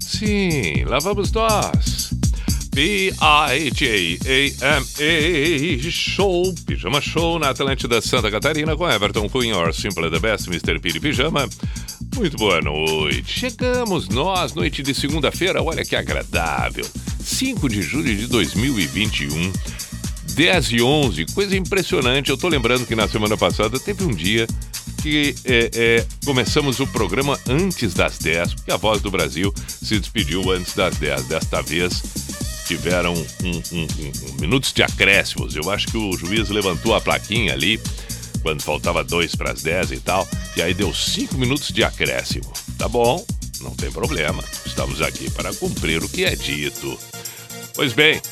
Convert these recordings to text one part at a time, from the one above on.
Sim, lá vamos nós. B-I-J-A-M-A Show, Pijama Show na Atlântida Santa Catarina com Everton Cunha, or Simple the Best, Mr. Piri Pijama. Muito boa noite. Chegamos nós, noite de segunda-feira, olha que agradável. 5 de julho de 2021. 10 e 11, coisa impressionante. Eu tô lembrando que na semana passada teve um dia que é, é, começamos o programa antes das 10, porque a Voz do Brasil se despediu antes das 10. Desta vez tiveram um, um, um, minutos de acréscimos. Eu acho que o juiz levantou a plaquinha ali quando faltava dois para as 10 e tal, e aí deu cinco minutos de acréscimo. Tá bom, não tem problema. Estamos aqui para cumprir o que é dito. Pois bem,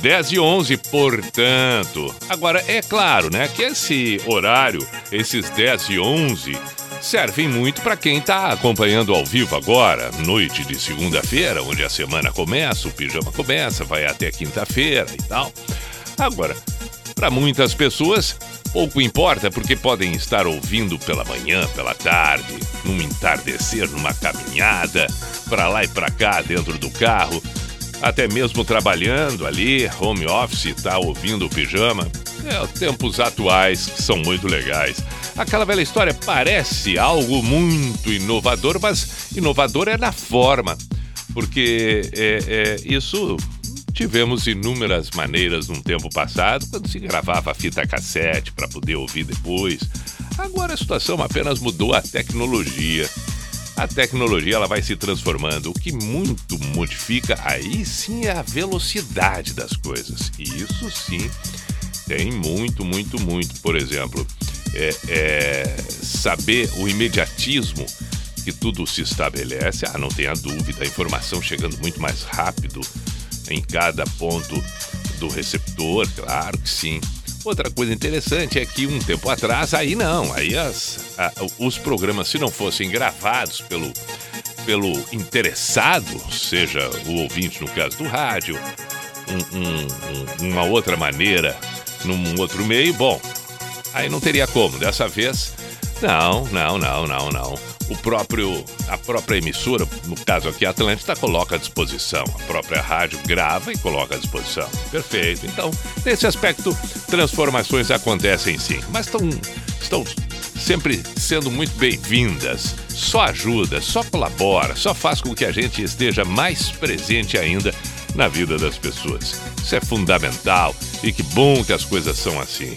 10 e 11, portanto. Agora, é claro, né, que esse horário, esses 10 e 11, servem muito para quem está acompanhando ao vivo agora, noite de segunda-feira, onde a semana começa, o pijama começa, vai até quinta-feira e tal. Agora, para muitas pessoas, pouco importa porque podem estar ouvindo pela manhã, pela tarde, num entardecer, numa caminhada, para lá e para cá dentro do carro até mesmo trabalhando ali, home office, tá ouvindo o pijama. É, tempos atuais são muito legais. Aquela velha história parece algo muito inovador, mas inovador é na forma, porque é, é, isso tivemos inúmeras maneiras num tempo passado, quando se gravava fita cassete para poder ouvir depois. Agora a situação apenas mudou a tecnologia a tecnologia ela vai se transformando. O que muito modifica aí sim é a velocidade das coisas. E isso sim tem muito, muito, muito. Por exemplo, é, é saber o imediatismo que tudo se estabelece. Ah, não tenha dúvida, a informação chegando muito mais rápido em cada ponto do receptor, claro que sim. Outra coisa interessante é que um tempo atrás, aí não, aí as, a, os programas, se não fossem gravados pelo, pelo interessado, seja o ouvinte no caso do rádio, um, um, uma outra maneira, num outro meio, bom, aí não teria como. Dessa vez, não, não, não, não, não o próprio, a própria emissora, no caso aqui a Atlântida, coloca à disposição. A própria rádio grava e coloca à disposição. Perfeito. Então, nesse aspecto, transformações acontecem sim, mas estão, estão sempre sendo muito bem-vindas. Só ajuda, só colabora, só faz com que a gente esteja mais presente ainda na vida das pessoas. Isso é fundamental e que bom que as coisas são assim.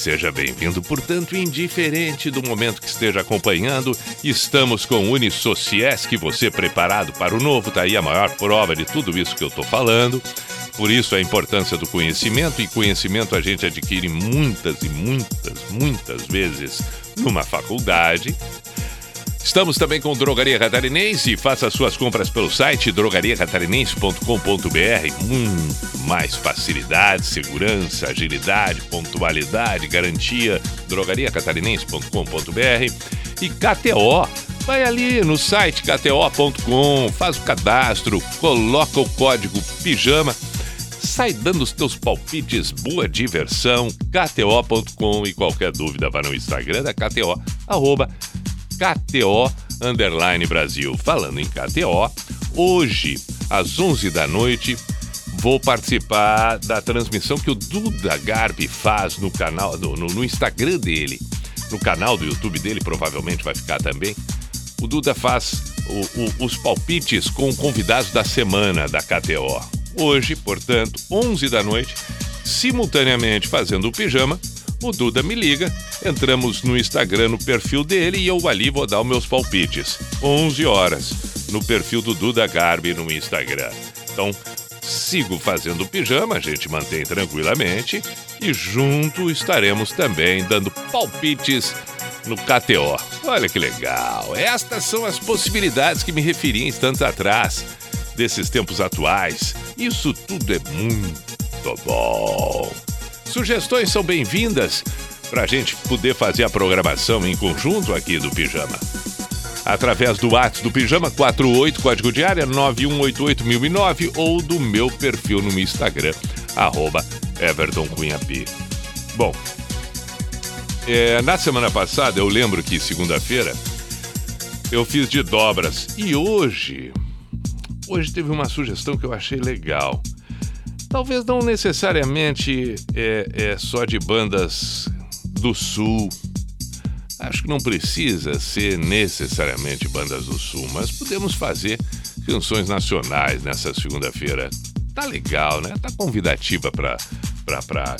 Seja bem-vindo, portanto, indiferente do momento que esteja acompanhando, estamos com o Unisociesc, você preparado para o novo, tá aí a maior prova de tudo isso que eu estou falando. Por isso a importância do conhecimento, e conhecimento a gente adquire muitas e muitas, muitas vezes numa faculdade, Estamos também com Drogaria Catarinense. Faça suas compras pelo site drogariacatarinense.com.br. Muito mais facilidade, segurança, agilidade, pontualidade, garantia. drogariacatarinense.com.br e KTO. Vai ali no site kto.com, faz o cadastro, coloca o código pijama sai dando os teus palpites, boa diversão, kto.com e qualquer dúvida vá no Instagram da KTO, arroba KTO Underline Brasil. Falando em KTO, hoje, às 11 da noite, vou participar da transmissão que o Duda Garbi faz no canal, no, no, Instagram dele. No canal do YouTube dele, provavelmente vai ficar também. O Duda faz o, o, os palpites com convidados da semana da KTO. Hoje, portanto, 11 da noite, simultaneamente fazendo o pijama o Duda me liga, entramos no Instagram no perfil dele e eu ali vou dar os meus palpites. 11 horas, no perfil do Duda Garbi no Instagram. Então, sigo fazendo pijama, a gente mantém tranquilamente. E junto estaremos também dando palpites no KTO. Olha que legal! Estas são as possibilidades que me referi instantes atrás, desses tempos atuais. Isso tudo é muito bom. Sugestões são bem-vindas para a gente poder fazer a programação em conjunto aqui do Pijama. Através do WhatsApp do Pijama 48, código de área 9188009 ou do meu perfil no Instagram, arroba Everton. Bom, é, na semana passada, eu lembro que segunda-feira eu fiz de dobras. E hoje, hoje teve uma sugestão que eu achei legal. Talvez não necessariamente é, é só de bandas do Sul. Acho que não precisa ser necessariamente bandas do Sul, mas podemos fazer canções nacionais nessa segunda-feira. Tá legal, né? Tá convidativa para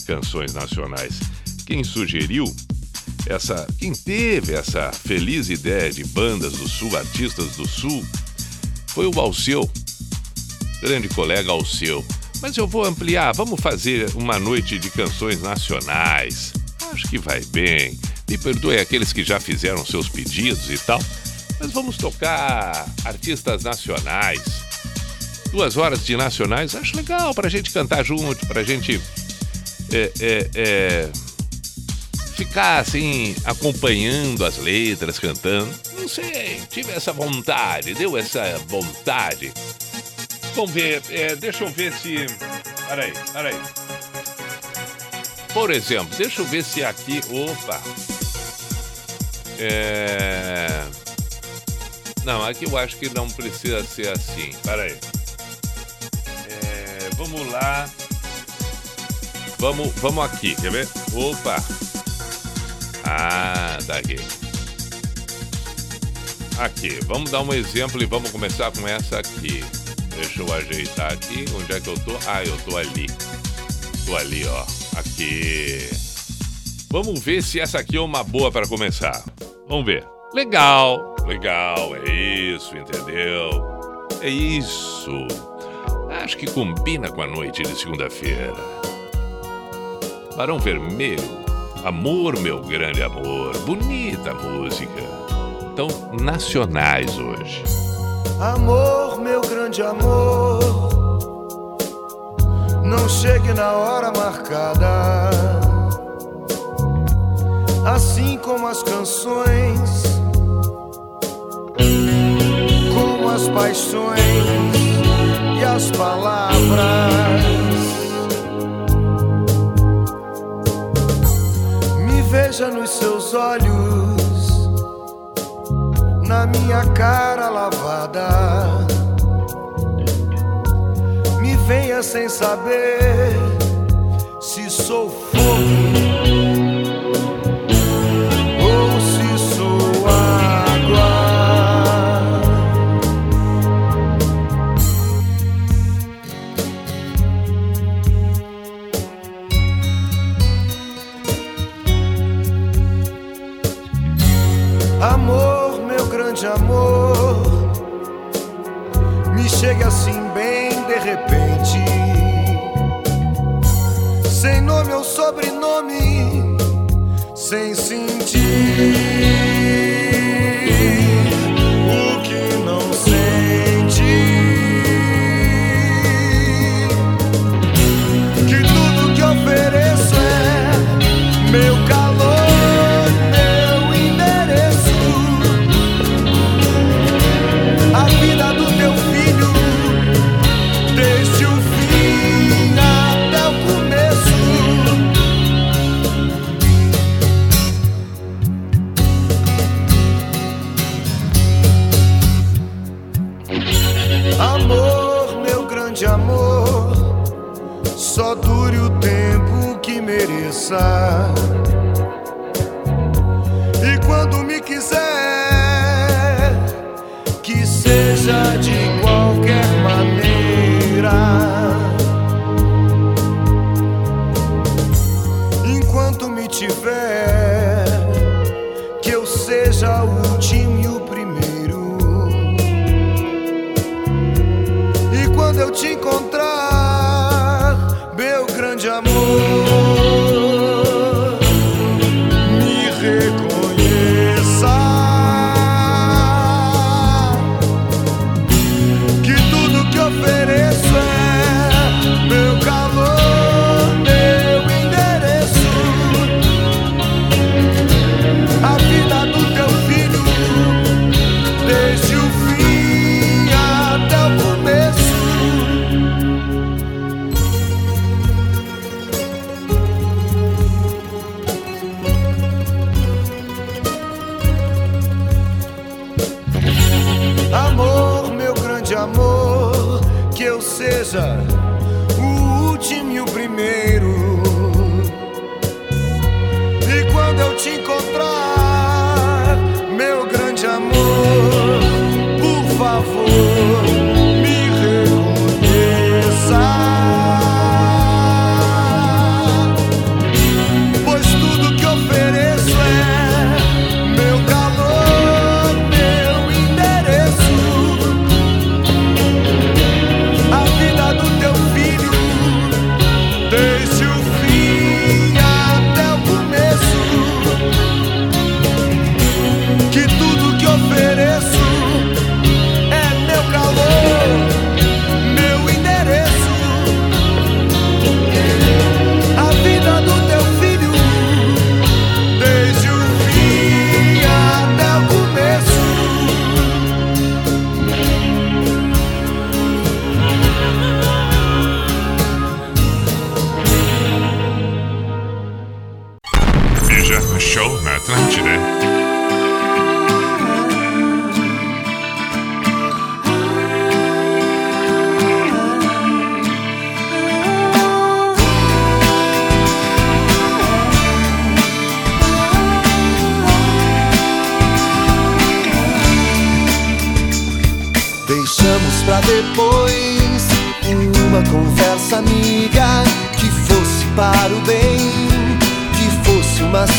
canções nacionais. Quem sugeriu essa, quem teve essa feliz ideia de bandas do Sul, artistas do Sul, foi o Alceu, grande colega Alceu. Mas eu vou ampliar, vamos fazer uma noite de canções nacionais. Acho que vai bem. Me perdoe aqueles que já fizeram seus pedidos e tal, mas vamos tocar artistas nacionais. Duas horas de nacionais, acho legal para a gente cantar junto, para a gente é, é, é ficar assim, acompanhando as letras, cantando. Não sei, tive essa vontade, deu essa vontade. Vamos ver, é, deixa eu ver se. Peraí, peraí. Por exemplo, deixa eu ver se aqui. Opa! É. Não, aqui eu acho que não precisa ser assim. Peraí. É, vamos lá. Vamos, vamos aqui, quer ver? Opa! Ah, tá aqui. Aqui, vamos dar um exemplo e vamos começar com essa aqui. Deixa eu ajeitar aqui. Onde é que eu tô? Ah, eu tô ali. Tô ali, ó. Aqui. Vamos ver se essa aqui é uma boa para começar. Vamos ver. Legal, legal, é isso, entendeu? É isso. Acho que combina com a noite de segunda-feira. Barão Vermelho Amor, meu grande amor. Bonita música. Então, nacionais hoje. Amor, meu grande amor. Não chegue na hora marcada. Assim como as canções, como as paixões e as palavras veja nos seus olhos, na minha cara lavada. Me venha sem saber se sou fogo sem nome ou sobrenome, sem sentir. E seja o último e o primeiro. E quando eu te encontrar,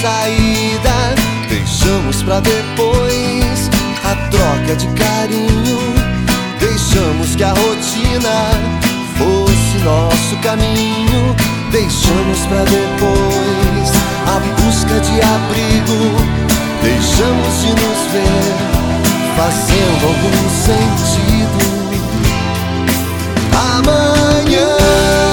saída. Deixamos pra depois a troca de carinho. Deixamos que a rotina fosse nosso caminho. Deixamos pra depois a busca de abrigo. Deixamos de nos ver fazendo algum sentido. Amanhã.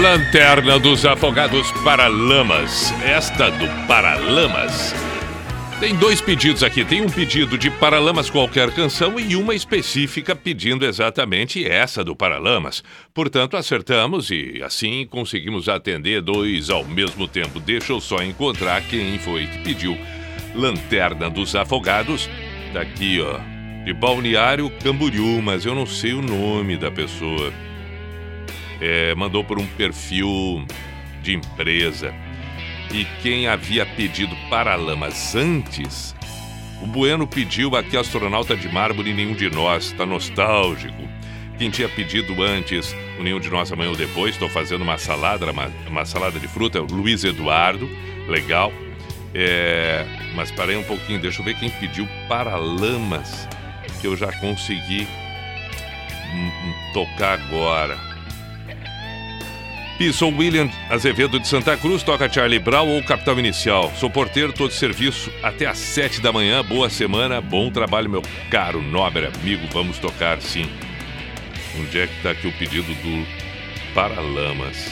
Lanterna dos Afogados Paralamas. Esta do Paralamas. Tem dois pedidos aqui. Tem um pedido de Paralamas qualquer canção e uma específica pedindo exatamente essa do Paralamas. Portanto, acertamos e assim conseguimos atender dois ao mesmo tempo. Deixa eu só encontrar quem foi que pediu. Lanterna dos Afogados. Tá aqui, ó. De Balneário Camboriú, mas eu não sei o nome da pessoa é, mandou por um perfil de empresa. E quem havia pedido Paralamas antes, o Bueno pediu aqui Astronauta de Mármore Nenhum de Nós, tá nostálgico. Quem tinha pedido antes o Nenhum de Nós amanhã ou depois, estou fazendo uma salada, uma, uma salada de fruta, o Luiz Eduardo, legal. É, mas parei um pouquinho, deixa eu ver quem pediu Paralamas, que eu já consegui hum, hum, tocar agora. Sou William Azevedo de Santa Cruz, toca Charlie Brown ou Capital Inicial. Sou porteiro, todo serviço até às sete da manhã. Boa semana, bom trabalho, meu caro, nobre amigo. Vamos tocar sim. Onde é que tá aqui o pedido do Paralamas?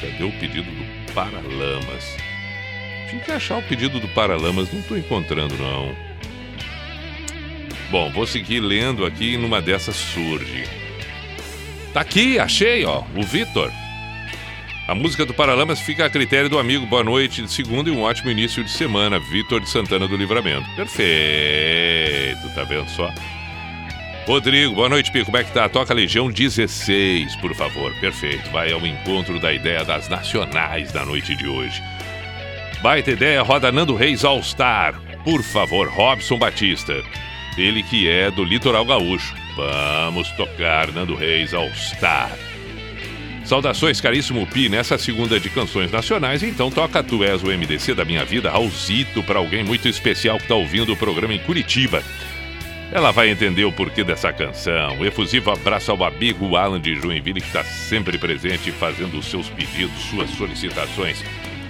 Cadê o pedido do Paralamas? Tinha que achar o pedido do Paralamas, não tô encontrando não. Bom, vou seguir lendo aqui e numa dessas surge. Tá aqui, achei, ó, o Vitor. A música do Paralamas fica a critério do amigo. Boa noite de segunda e um ótimo início de semana. Vitor de Santana do Livramento. Perfeito, tá vendo só? Rodrigo, boa noite, Pico. Como é que tá? Toca Legião 16, por favor. Perfeito. Vai ao encontro da ideia das nacionais da noite de hoje. Baita ideia, roda Nando Reis All Star. Por favor, Robson Batista. Ele que é do Litoral Gaúcho. Vamos tocar Nando Reis All Star. Saudações, caríssimo Pi, nessa segunda de canções nacionais, então toca Tu És o MDC da Minha Vida, Raulzito, para alguém muito especial que está ouvindo o programa em Curitiba. Ela vai entender o porquê dessa canção. Um efusivo abraço ao amigo Alan de Joinville, que está sempre presente fazendo os seus pedidos, suas solicitações.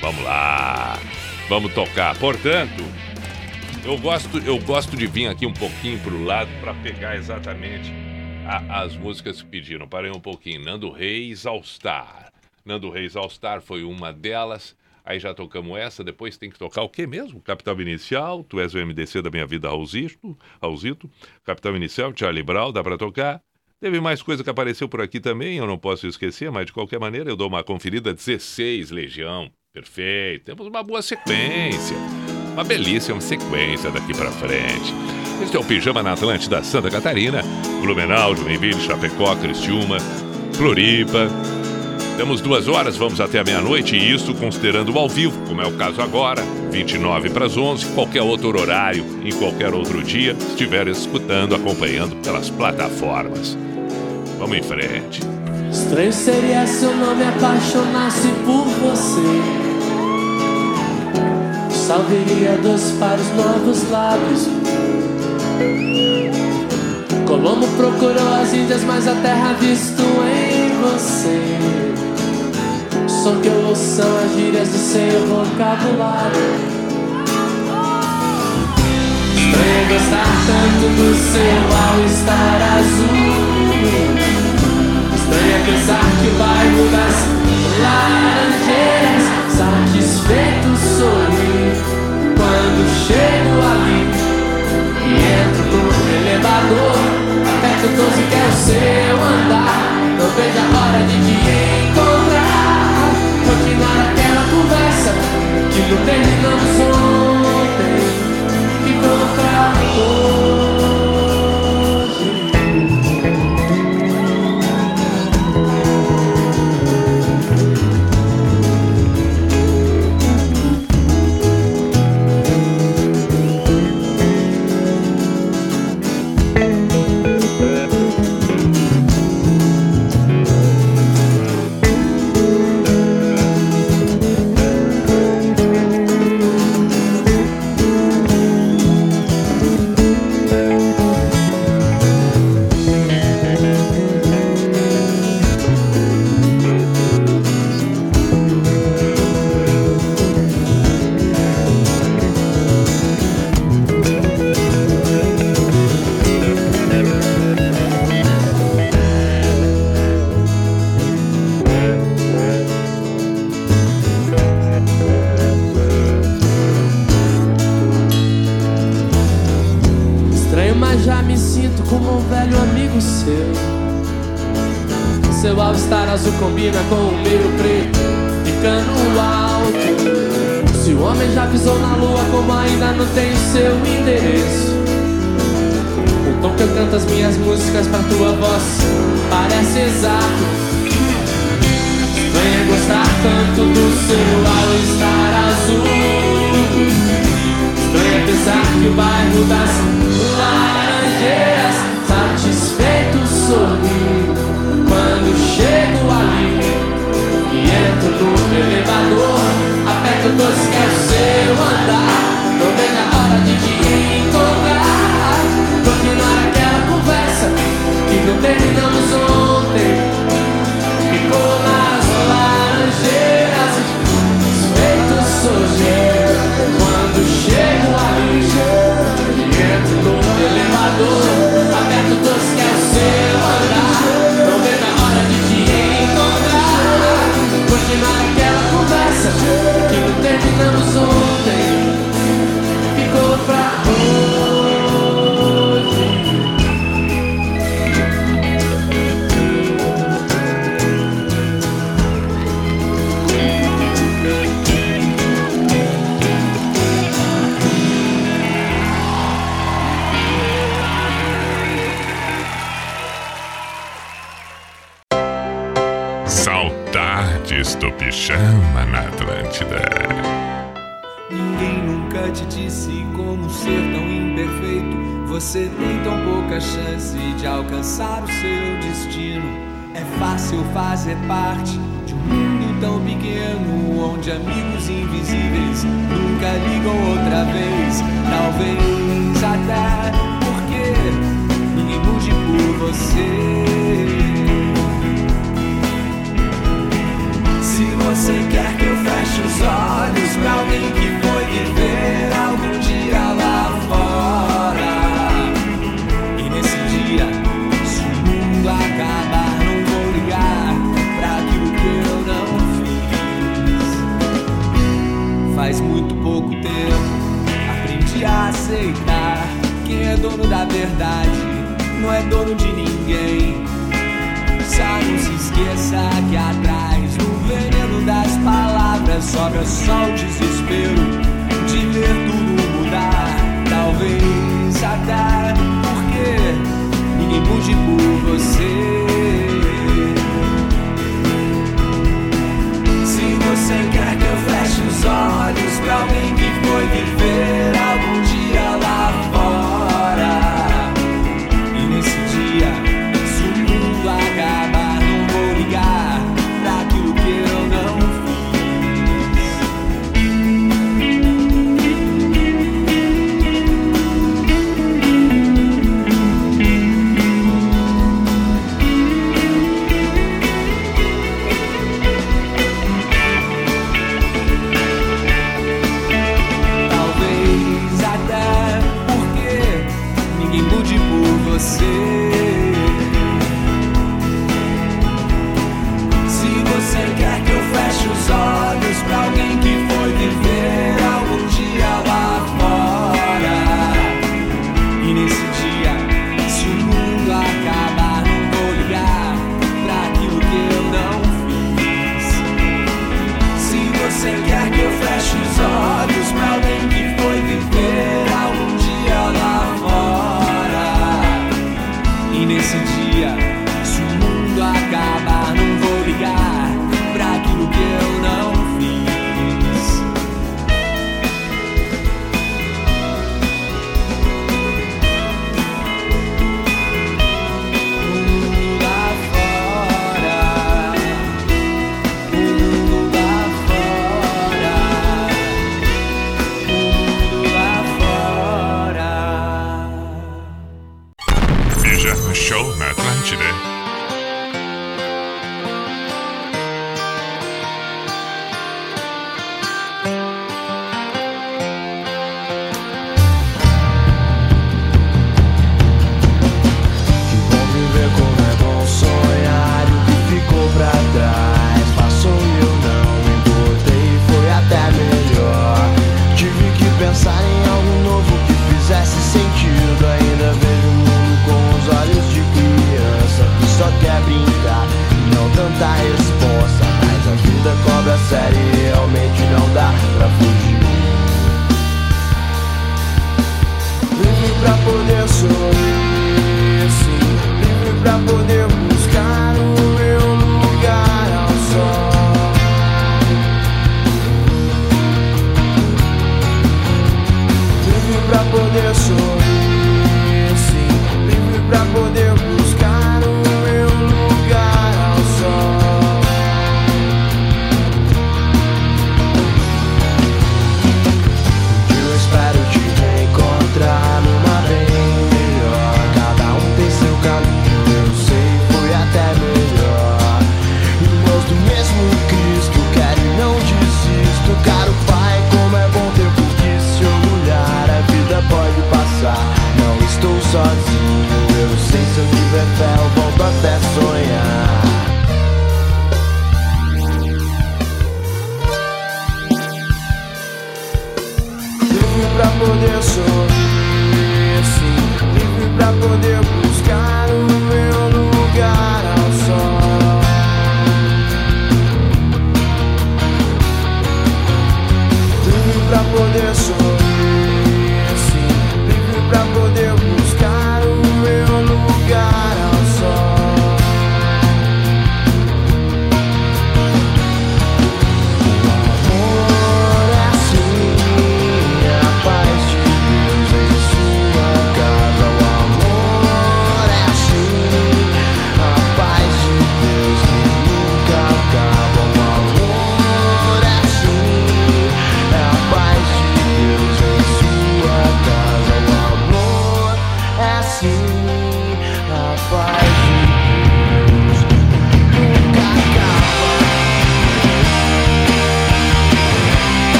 Vamos lá, vamos tocar. Portanto, eu gosto, eu gosto de vir aqui um pouquinho para o lado para pegar exatamente a- as músicas que pediram. Parei um pouquinho. Nando Reis All Star. Nando Reis All Star foi uma delas. Aí já tocamos essa, depois tem que tocar o quê mesmo? Capital Inicial, Tu és o MDC da minha vida, Raulzito. Raulzito. Capital Inicial, Charlie Brown, dá pra tocar? Teve mais coisa que apareceu por aqui também, eu não posso esquecer, mas de qualquer maneira eu dou uma conferida. 16, Legião. Perfeito. Temos uma boa sequência. Uma belíssima sequência daqui para frente. Este é o Pijama na Atlântida Santa Catarina, Blumenau, Joinville, Chapecó, Criciúma, Floripa. Temos duas horas, vamos até a meia-noite, e isso considerando ao vivo, como é o caso agora, 29 para as 11, qualquer outro horário, em qualquer outro dia, estiver escutando, acompanhando pelas plataformas. Vamos em frente. Estranho seria se eu não me apaixonasse por você. Salveria dois para os novos lábios. Colombo procurou as Índias, mas a terra visto em você som que eu ouço são as gírias do seu vocabulário. Estranho gostar tanto do seu all-estar azul. Estranho pensar que o bairro das laranjeiras satisfeito sorrir quando chego ali e entro no elevador. Aperto 12 que é o seu andar. Não vejo a hora de te encontrar continuar aquela conversa que não terminamos ontem. Ficou pra hoje.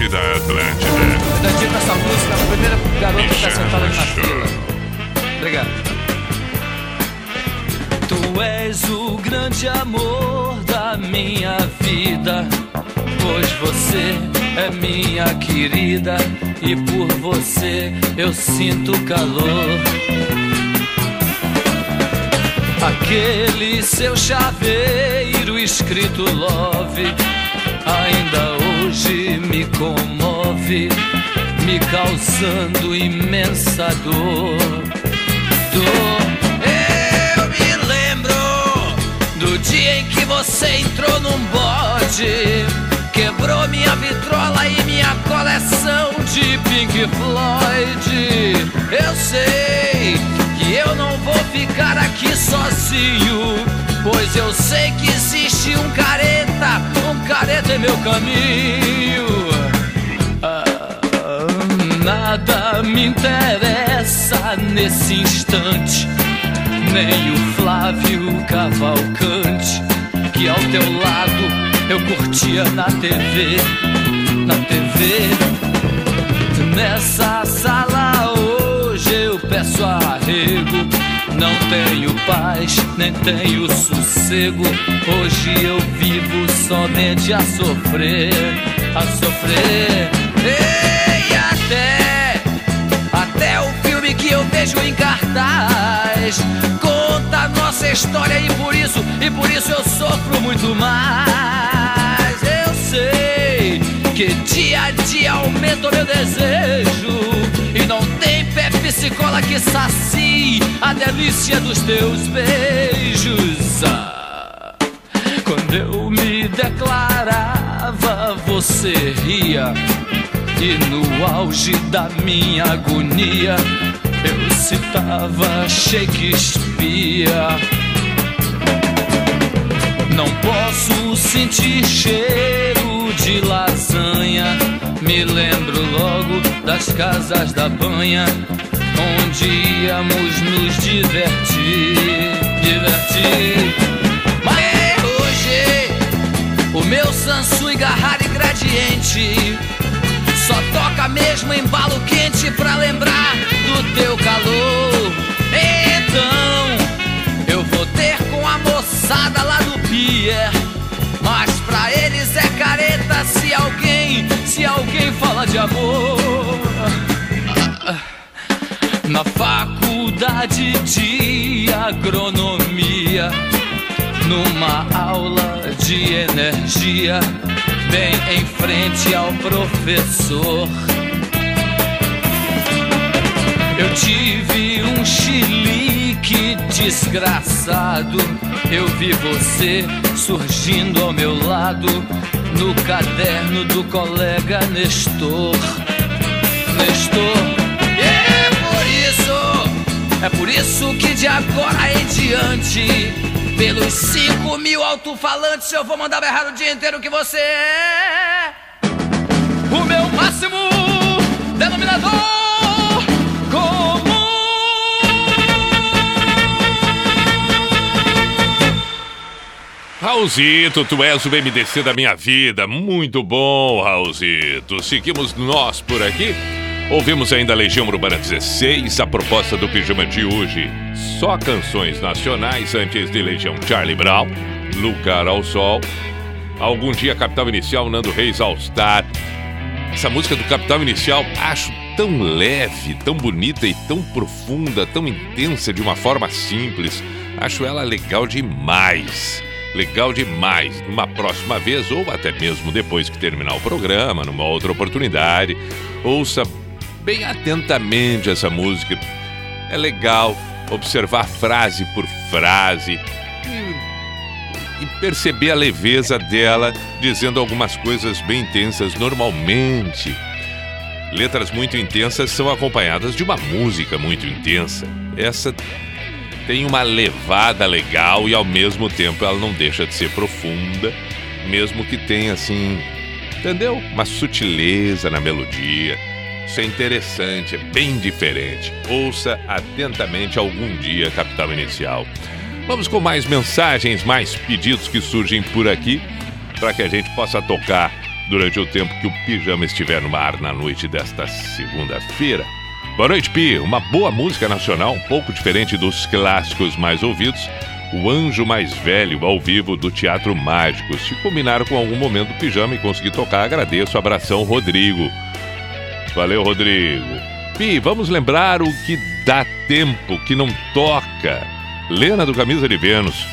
Atlântida, Atlântida. Dedico essa música a primeira garota que tá sentada na fila. Obrigado. Tu és o grande amor da minha vida, pois você é minha querida e por você eu sinto calor. Aquele seu chaveiro escrito love ainda hoje me comove, me causando imensa dor. Dor. Eu me lembro do dia em que você entrou num bode, quebrou minha vitrola e minha coleção de Pink Floyd. Eu sei que eu não vou ficar aqui sozinho, pois eu sei que existe um careta, um careta em meu caminho. Ah, nada me interessa nesse instante, nem o Flávio Cavalcante, que ao teu lado eu curtia na TV, na TV. Nessa sala hoje eu peço arrego. Não tenho paz, nem tenho sossego. Hoje eu vivo somente a sofrer, a sofrer. E até, até o filme que eu vejo em cartaz conta a nossa história e por isso, e por isso eu sofro muito mais. Eu sei que dia a dia aumenta o meu desejo. E não tem Pepsi Cola que sacie a delícia dos teus beijos. Ah, Quando eu me declarava você ria. E no auge da minha agonia Eu citava Shakespeare. Não posso sentir cheiro de lasanha. Me lembro logo das casas da banha, onde íamos nos divertir. Divertir. Mas hoje, o meu Samsung Garrari Gradiente só toca mesmo embalo quente pra lembrar do teu calor. Então, eu vou ter com a moçada lá do pier. Alguém, fala de amor. Na faculdade de agronomia, numa aula de energia, bem em frente ao professor. Eu tive um chilique desgraçado. Eu vi você surgindo ao meu lado no caderno do colega Nestor. Nestor. É por isso, é por isso que de agora em diante, pelos cinco mil alto-falantes, eu vou mandar berrar o dia inteiro que você é o meu Raulzito, tu és o MDC da minha vida. Muito bom, Raulzito. Seguimos nós por aqui. Ouvimos ainda Legião Urbana 16, a proposta do pijama de hoje. Só canções nacionais antes de Legião Charlie Brown, Lucar ao Sol. Algum dia Capital Inicial, Nando Reis All Star. Essa música do Capital Inicial acho tão leve, tão bonita e tão profunda, tão intensa de uma forma simples. Acho ela legal demais. Legal demais. Numa próxima vez, ou até mesmo depois que terminar o programa, numa outra oportunidade, ouça bem atentamente essa música. É legal observar frase por frase e, e perceber a leveza dela dizendo algumas coisas bem intensas normalmente. Letras muito intensas são acompanhadas de uma música muito intensa. Essa tem uma levada legal e ao mesmo tempo ela não deixa de ser profunda, mesmo que tenha assim, entendeu? Uma sutileza na melodia. Isso é interessante, é bem diferente. Ouça atentamente algum dia Capital Inicial. Vamos com mais mensagens, mais pedidos que surgem por aqui, para que a gente possa tocar durante o tempo que o pijama estiver no ar na noite desta segunda-feira. Boa noite, Pi. Uma boa música nacional, um pouco diferente dos clássicos mais ouvidos. O Anjo Mais Velho, ao vivo, do Teatro Mágico. Se combinaram com algum momento do pijama e conseguir tocar, agradeço. Abração, Rodrigo. Valeu, Rodrigo. Pi, vamos lembrar o que dá tempo, que não toca. Lena do Camisa de Vênus.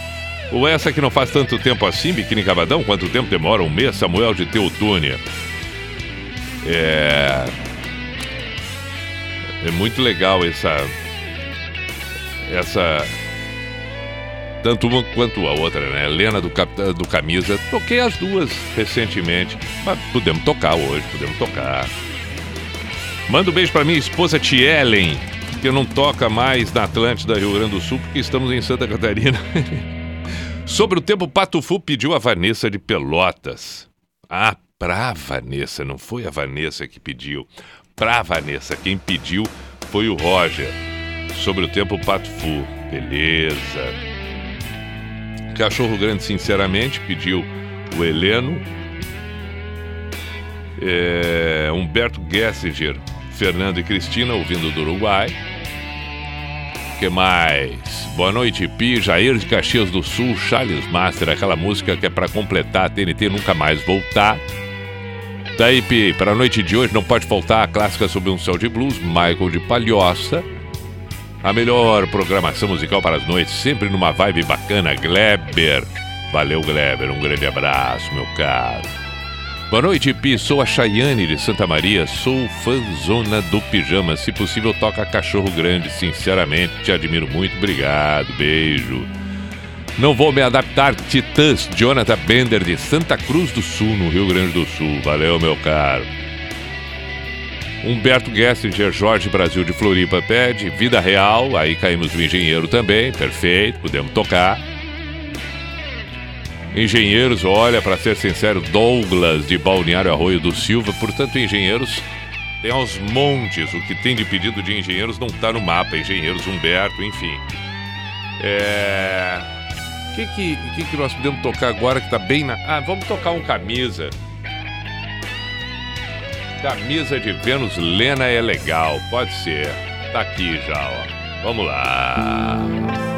Ou essa que não faz tanto tempo assim, Biquíni Cavadão? Quanto tempo demora? Um mês? Samuel de Teutônia. É. É muito legal essa. Essa. Tanto uma quanto a outra, né? Helena do, Cap... do Camisa. Toquei as duas recentemente. Mas podemos tocar hoje, podemos tocar. Manda um beijo pra minha esposa Tielen, que não toca mais na Atlântida, Rio Grande do Sul, porque estamos em Santa Catarina. Sobre o tempo, Patufu pediu a Vanessa de Pelotas. Ah, pra Vanessa, não foi a Vanessa que pediu. Pra Vanessa, quem pediu foi o Roger. Sobre o tempo, Patufu. Beleza. Cachorro Grande, sinceramente, pediu o Heleno. É, Humberto Gessinger, Fernando e Cristina, ouvindo do Uruguai. que mais? Boa noite, Pi, Jair de Caxias do Sul, Charles Master, aquela música que é para completar a TNT Nunca Mais Voltar. Daí, Pi, para a noite de hoje não pode faltar a clássica sobre um céu de blues, Michael de Palhoça. A melhor programação musical para as noites, sempre numa vibe bacana, Gleber. Valeu, Gleber, um grande abraço, meu caro. Boa noite, Pi. Sou a Chayane de Santa Maria. Sou fãzona do pijama. Se possível, toca Cachorro Grande. Sinceramente, te admiro muito. Obrigado. Beijo. Não vou me adaptar. Titãs, Jonathan Bender de Santa Cruz do Sul, no Rio Grande do Sul. Valeu, meu caro. Humberto Gessinger, Jorge Brasil de Floripa pede. Vida Real. Aí caímos no engenheiro também. Perfeito. Podemos tocar. Engenheiros, olha, para ser sincero, Douglas de Balneário Arroio do Silva. Portanto, engenheiros tem aos montes. O que tem de pedido de engenheiros não está no mapa. Engenheiros Humberto, enfim. É. Que, que, que, que nós podemos tocar agora que está bem na. Ah, vamos tocar um camisa. Camisa de Vênus Lena é legal, pode ser. Tá aqui já, ó. Vamos lá.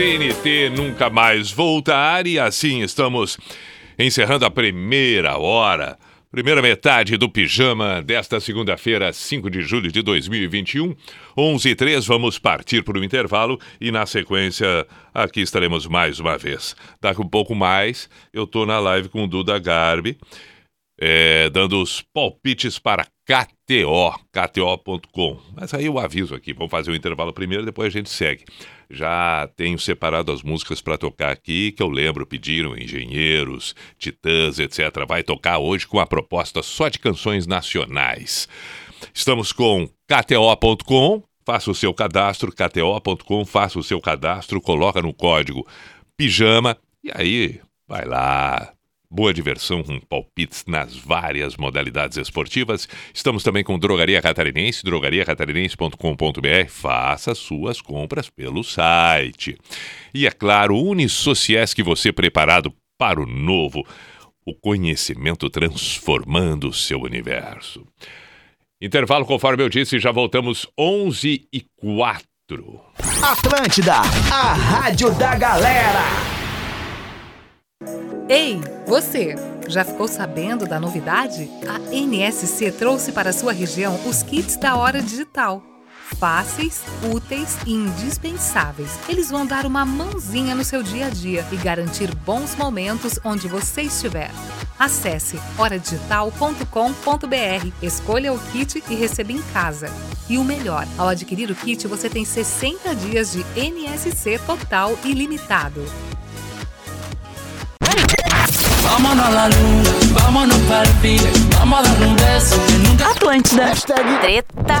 TNT Nunca Mais Voltar e assim estamos encerrando a primeira hora, primeira metade do pijama desta segunda-feira, 5 de julho de 2021. 11 e 3, vamos partir para o intervalo e na sequência aqui estaremos mais uma vez. Daqui um pouco mais, eu estou na live com o Duda Garbi, é, dando os palpites para KTO, KTO.com. Mas aí eu aviso aqui, vamos fazer o intervalo primeiro, depois a gente segue. Já tenho separado as músicas para tocar aqui, que eu lembro, pediram Engenheiros, Titãs, etc. Vai tocar hoje com a proposta só de canções nacionais. Estamos com KTO.com, faça o seu cadastro, KTO.com, faça o seu cadastro, coloca no código pijama e aí vai lá, Boa diversão com palpites nas várias modalidades esportivas. Estamos também com Drogaria Catarinense, drogariacatarinense.com.br. Faça suas compras pelo site. E é claro, que você preparado para o novo, o conhecimento transformando o seu universo. Intervalo, conforme eu disse, já voltamos 11 e 4. Atlântida, a rádio da galera. Ei, você! Já ficou sabendo da novidade? A NSC trouxe para sua região os kits da hora digital. Fáceis, úteis e indispensáveis. Eles vão dar uma mãozinha no seu dia a dia e garantir bons momentos onde você estiver. Acesse horadigital.com.br, escolha o kit e receba em casa. E o melhor, ao adquirir o kit, você tem 60 dias de NSC total ilimitado. Vámonos a la luna, vámonos fin, vamos a dar un beso que nunca. Atlântida. Treta.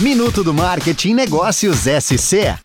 Minuto do Marketing Negócios SC.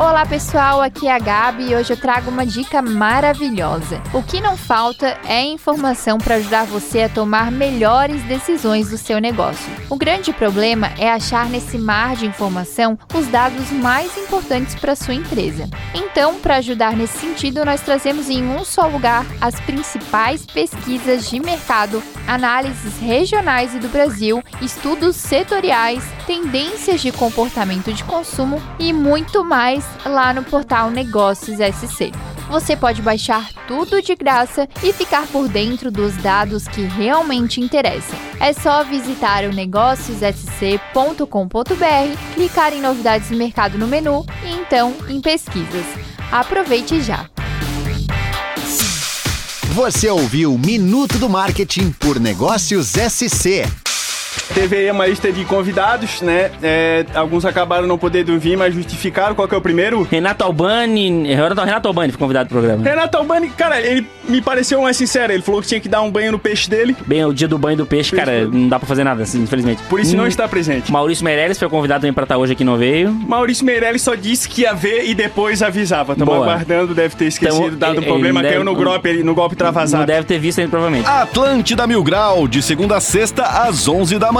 Olá pessoal, aqui é a Gabi e hoje eu trago uma dica maravilhosa. O que não falta é informação para ajudar você a tomar melhores decisões do seu negócio. O grande problema é achar nesse mar de informação os dados mais importantes para sua empresa. Então, para ajudar nesse sentido, nós trazemos em um só lugar as principais pesquisas de mercado, análises regionais e do Brasil, estudos setoriais, tendências de comportamento de consumo e muito mais lá no portal Negócios SC. Você pode baixar tudo de graça e ficar por dentro dos dados que realmente interessam. É só visitar o negóciossc.com.br, clicar em novidades do mercado no menu e então em pesquisas. Aproveite já! Você ouviu Minuto do Marketing por Negócios SC. Teve aí uma lista de convidados, né? É, alguns acabaram não podendo vir, mas justificaram. Qual que é o primeiro? Renato Albani. Renato, Renato Albani foi convidado pro programa. Renato Albani, cara, ele me pareceu mais sincero. Ele falou que tinha que dar um banho no peixe dele. Bem, o dia do banho do peixe, cara, não dá pra fazer nada, assim, infelizmente. Por isso não Hum, está presente. Maurício Meirelles foi convidado também pra estar hoje aqui não veio. Maurício Meirelles só disse que ia ver e depois avisava. Tamo Boa. aguardando, deve ter esquecido, Então, dado um problema, ele caiu deve- no golpe, ele- no golpe travasado. Não deve ter visto ainda, provavelmente. Atlântida Mil Grau, de segunda a sexta, às 11 da manhã.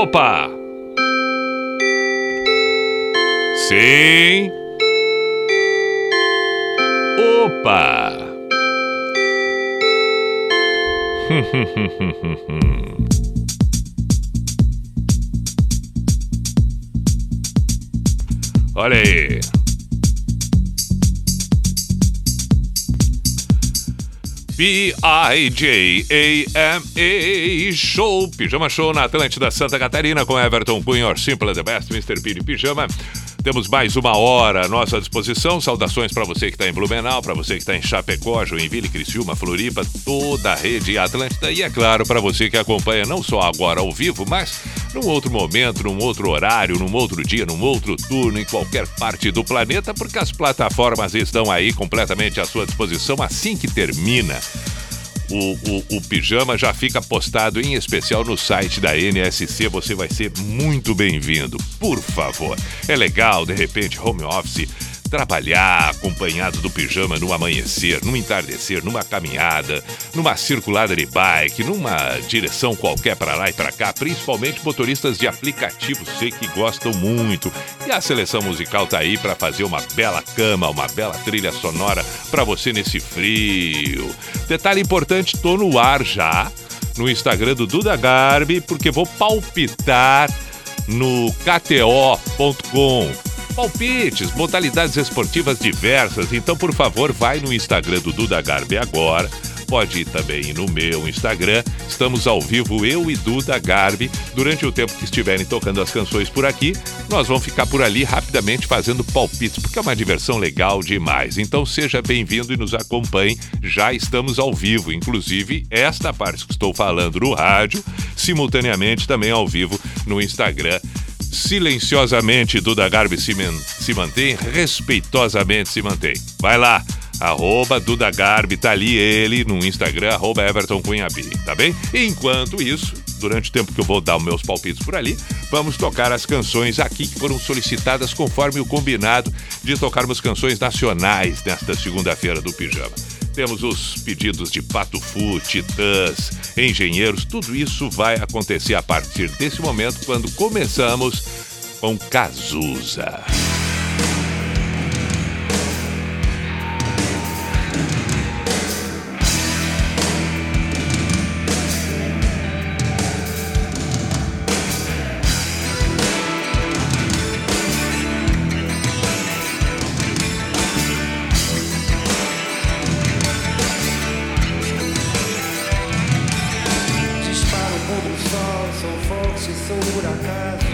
Opa! Sim. Opa! Olha aí. P-I-J-A-M-A Show, Pijama Show na Atlântida Santa Catarina com Everton Cunha, or Simple the Best, Mr. Piri Pijama. Temos mais uma hora à nossa disposição. Saudações para você que está em Blumenau, para você que está em Chapecó, Joinville, Criciúma, Floripa, toda a rede Atlântida e, é claro, para você que acompanha não só agora ao vivo, mas num outro momento, num outro horário, num outro dia, num outro turno, em qualquer parte do planeta, porque as plataformas estão aí completamente à sua disposição assim que termina. O, o, o, pijama já fica postado em especial no site da NSC. Você vai ser muito bem-vindo, por favor. É legal, de repente, home office, trabalhar acompanhado do pijama no amanhecer, no entardecer, numa caminhada, numa circulada de bike, numa direção qualquer para lá e para cá, principalmente motoristas de aplicativo, sei que gostam muito. E a seleção musical tá aí para fazer uma bela cama, uma bela trilha sonora para você nesse frio. Detalhe importante, tô no ar já no Instagram do Duda Garbi, porque vou palpitar no kto.com palpites, modalidades esportivas diversas. Então, por favor, vai no Instagram do Duda Garbi agora. Pode ir também no meu Instagram. Estamos ao vivo, eu e Duda Garbi. Durante o tempo que estiverem tocando as canções por aqui, nós vamos ficar por ali rapidamente fazendo palpites, porque é uma diversão legal demais. Então seja bem-vindo e nos acompanhe. Já estamos ao vivo, inclusive esta parte que estou falando no rádio, simultaneamente também ao vivo no Instagram silenciosamente Duda Garbi se, se mantém, respeitosamente se mantém. Vai lá, arroba Duda Garbi, tá ali ele no Instagram, arroba Everton Cunhabi, tá bem? Enquanto isso, durante o tempo que eu vou dar os meus palpites por ali, vamos tocar as canções aqui que foram solicitadas conforme o combinado de tocarmos canções nacionais nesta segunda-feira do Pijama. Temos os pedidos de Patufu, Titãs, Engenheiros, tudo isso vai acontecer a partir desse momento quando começamos com Cazuza. Sou por acaso.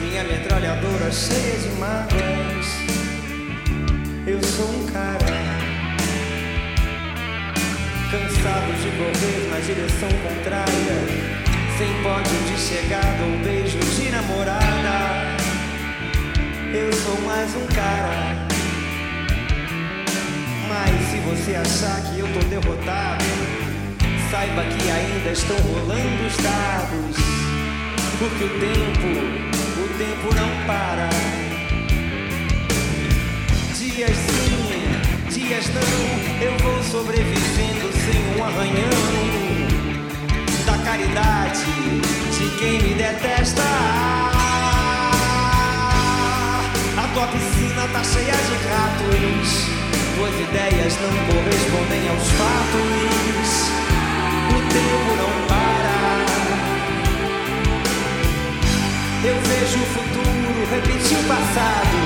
Minha metralhadora cheia de mágoas. Eu sou um cara cansado de correr na direção contrária, sem pódio de chegada ou beijo de namorada. Eu sou mais um cara. Mas se você achar que eu tô derrotado, saiba que ainda estão rolando os dados. Porque o tempo, o tempo não para. Dias sim, dias não, eu vou sobrevivendo sem um arranhão. Da caridade de quem me detesta. A tua piscina tá cheia de ratos. Tuas ideias não correspondem aos fatos. O tempo não para. Eu vejo o futuro repetir o passado.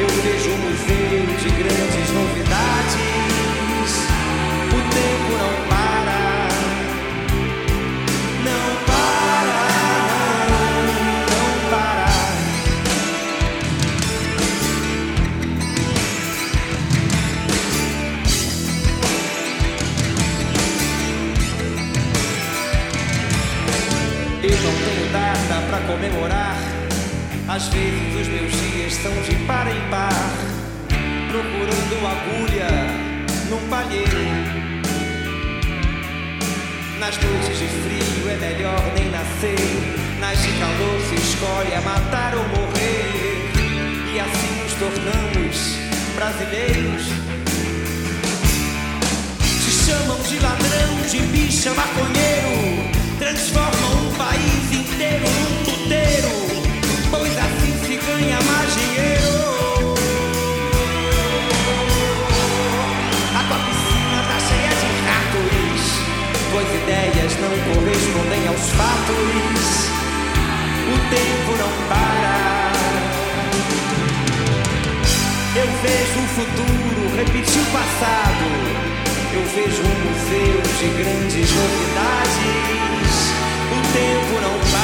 Eu vejo um museu de grandes novidades. O tempo não para. comemorar. Às vezes os meus dias estão de par em par, procurando agulha num palheiro. Nas noites de frio é melhor nem nascer, nas de calor se escolhe a matar ou morrer. E assim nos tornamos brasileiros. Te chamam de ladrão, de bicha, maconheiro transforma um país inteiro num puteiro, pois assim se ganha mais dinheiro. A tua piscina tá cheia de ratos, tuas ideias não correspondem aos fatos. O tempo não para. Eu vejo o futuro repetir o passado. Eu vejo um museu de grandes novidades tempo não passa.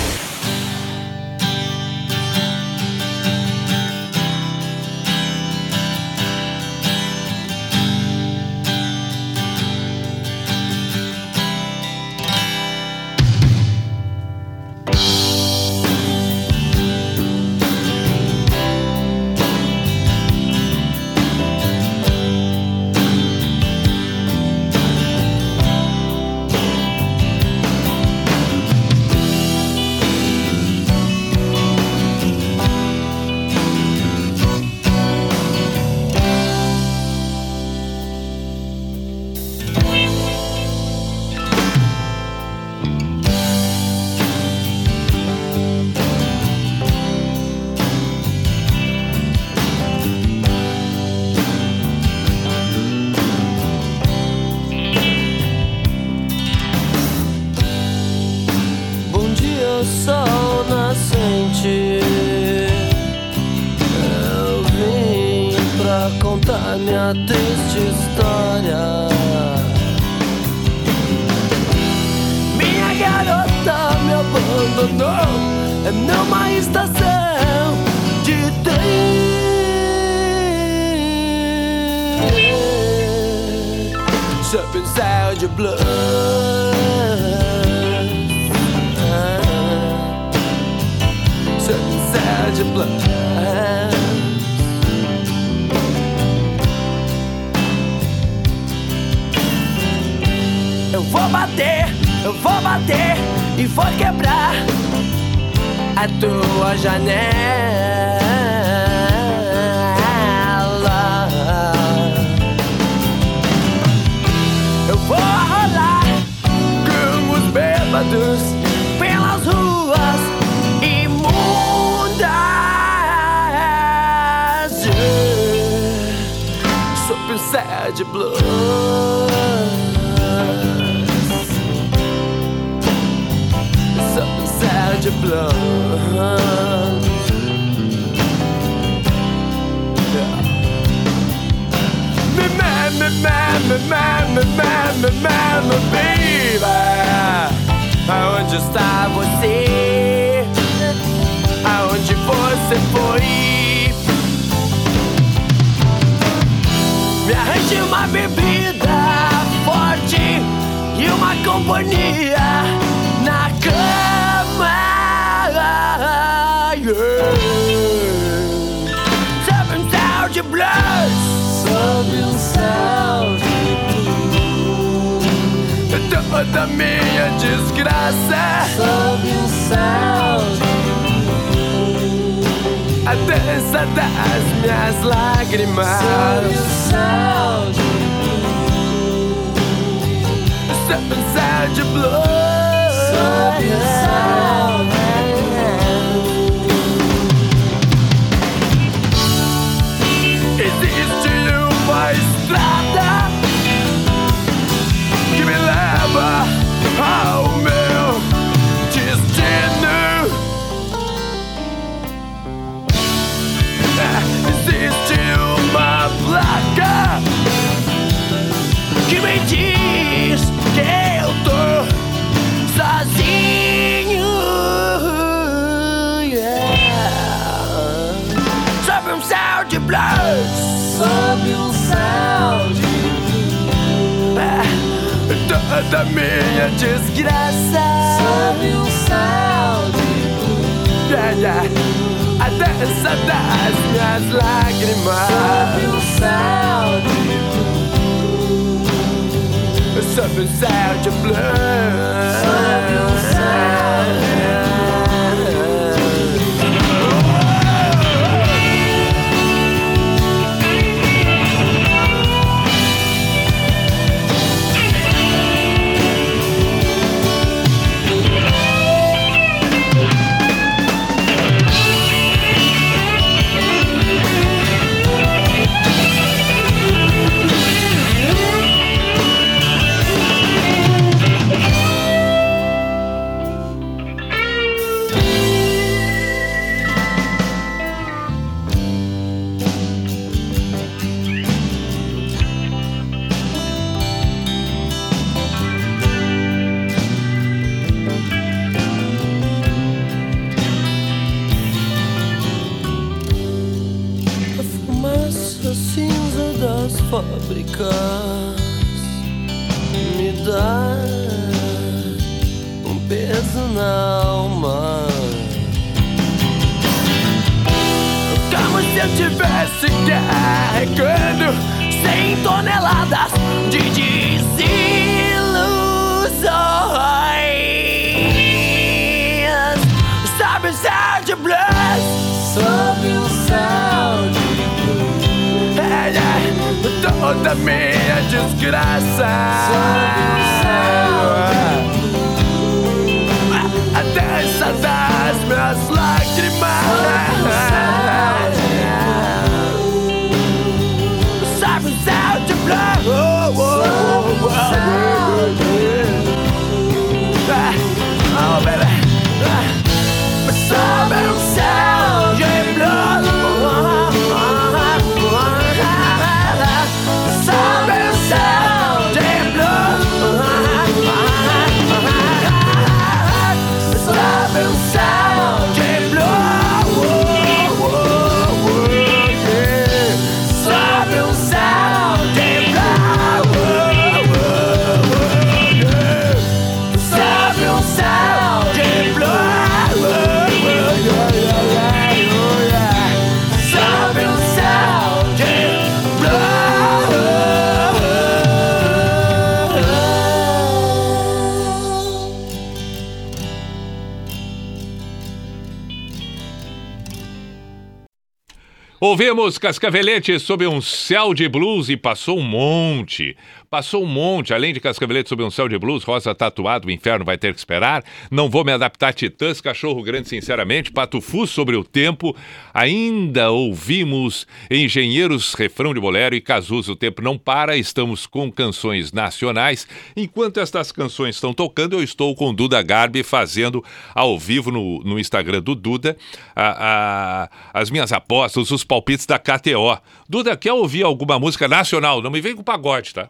Ouvimos Cascavelete sob um céu de blues e passou um monte. Passou um monte, além de Cascavelete sob um céu de blues, Rosa Tatuado, o inferno vai ter que esperar. Não vou me adaptar, Titãs, Cachorro Grande, sinceramente. Patufu sobre o tempo. Ainda ouvimos Engenheiros, Refrão de Bolero e Cazuza, o tempo não para. Estamos com canções nacionais. Enquanto estas canções estão tocando, eu estou com Duda Garbi fazendo ao vivo no, no Instagram do Duda a- a- as minhas apostas, os palpites da KTO. Duda, quer ouvir alguma música nacional? Não me vem com pagode, tá?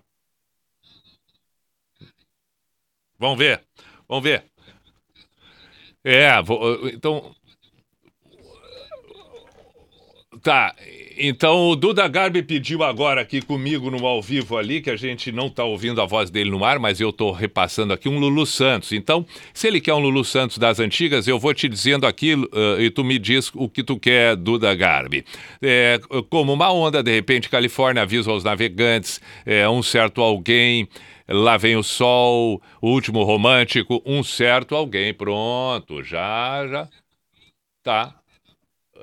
Vamos ver, vamos ver. É, vou- então. Tá, então o Duda Garbi pediu agora aqui comigo no ao vivo ali, que a gente não tá ouvindo a voz dele no ar, mas eu tô repassando aqui um Lulu Santos. Então, se ele quer um Lulu Santos das antigas, eu vou te dizendo aqui eh, e tu me diz o que tu quer, Duda Garbi. É, como uma onda, de repente, Califórnia avisa aos navegantes, é, um certo alguém. Lá vem o sol, o último romântico, um certo alguém. Pronto, já, já. Tá.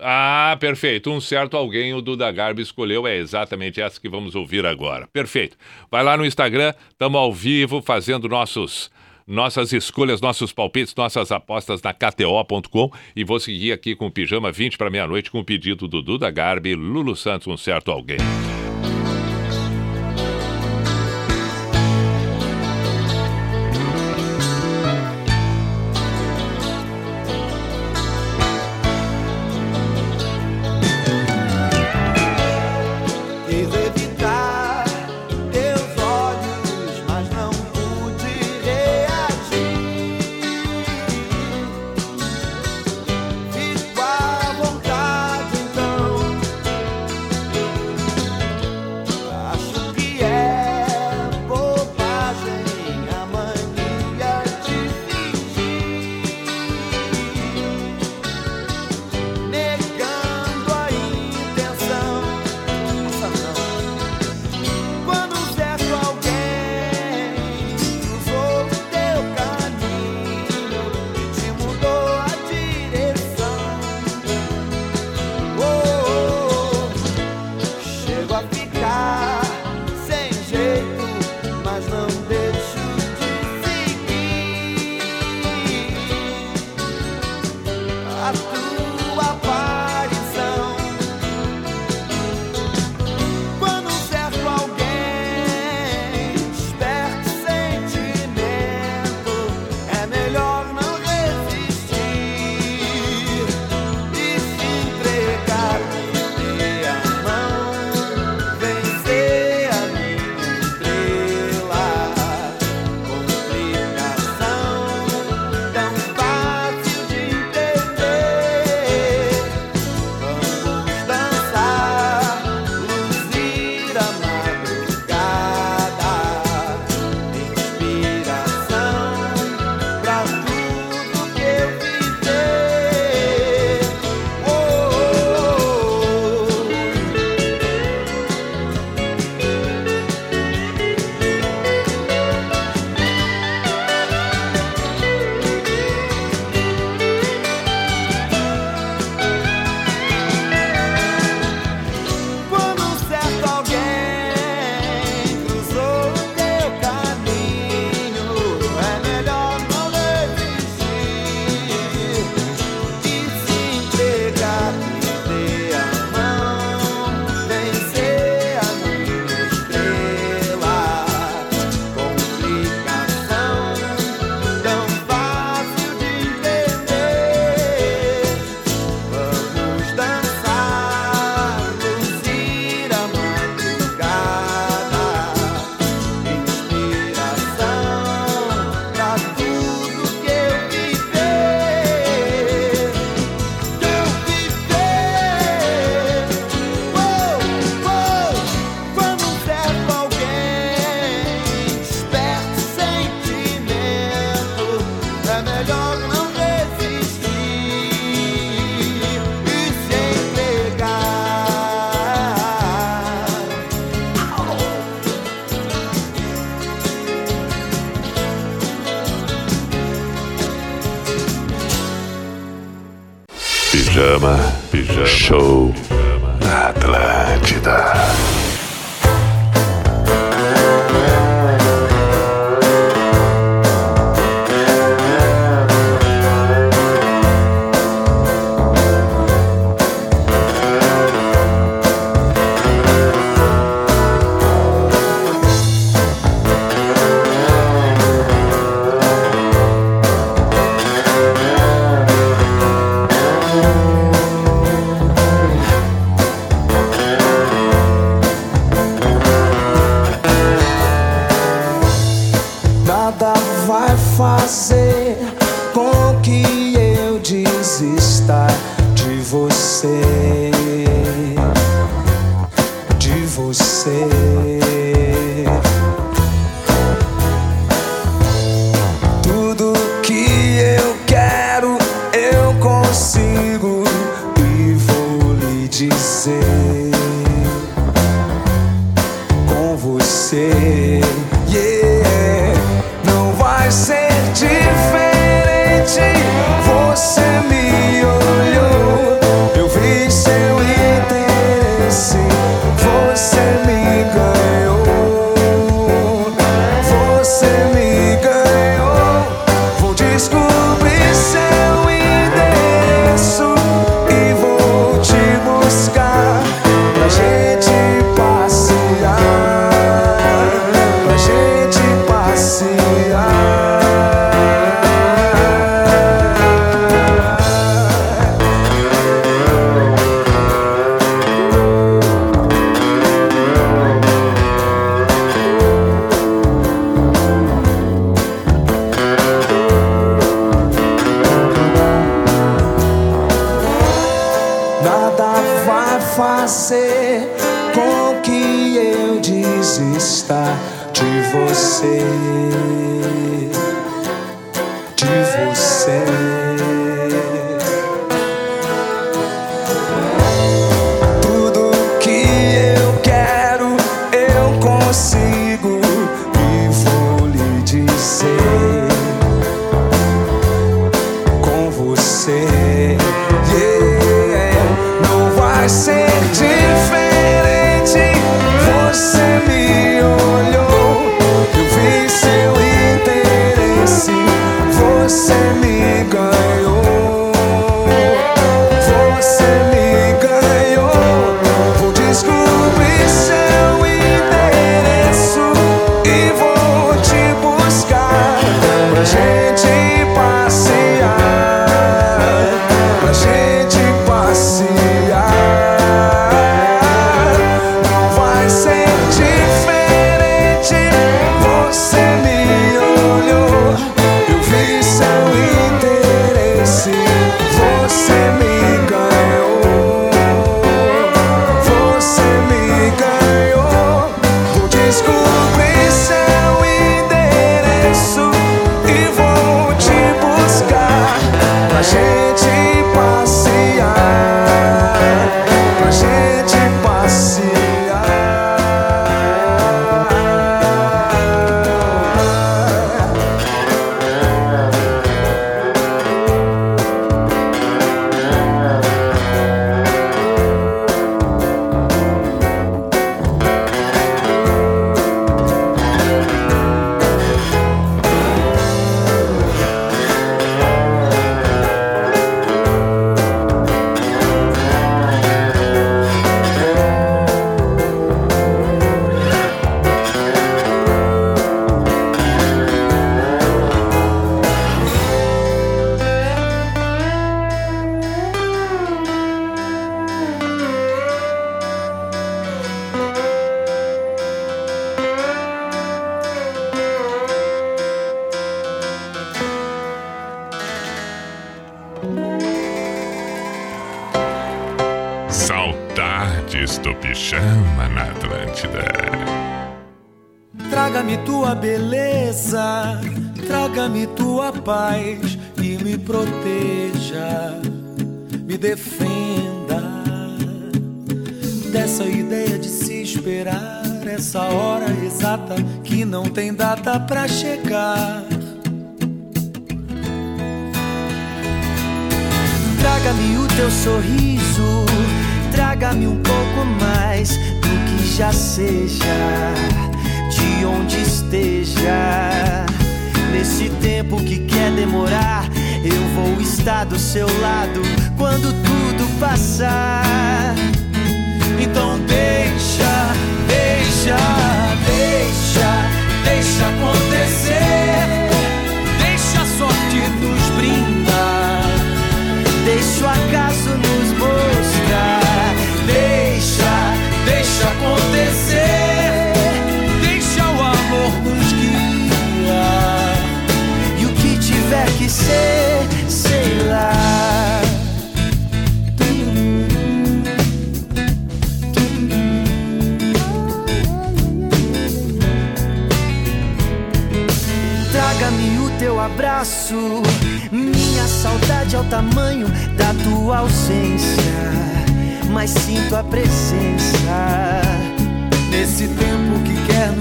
Ah, perfeito. Um certo alguém o Duda Garbi escolheu. É exatamente essa que vamos ouvir agora. Perfeito. Vai lá no Instagram, estamos ao vivo fazendo nossos. Nossas escolhas, nossos palpites, nossas apostas na KTO.com e vou seguir aqui com o Pijama 20 para meia-noite com o pedido do Duda Garbi, Lulu Santos, um certo alguém.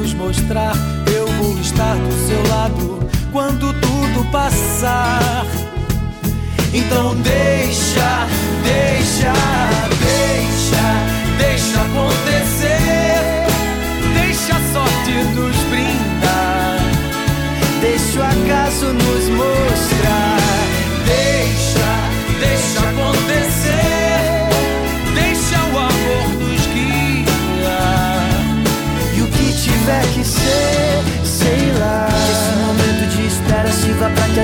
Nos mostrar, eu vou estar do seu lado quando tudo passar. Então deixa, deixa, deixa, deixa acontecer. Deixa a sorte nos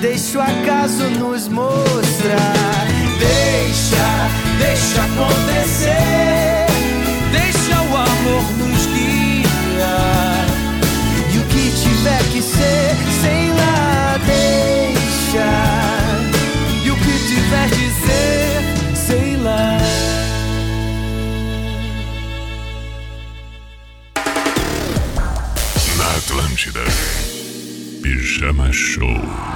Deixa o acaso nos mostrar. Deixa, deixa acontecer. Deixa o amor nos guiar. E o que tiver que ser, sei lá, deixa. E o que tiver de ser, sei lá. Na Atlântida. Pijama Show.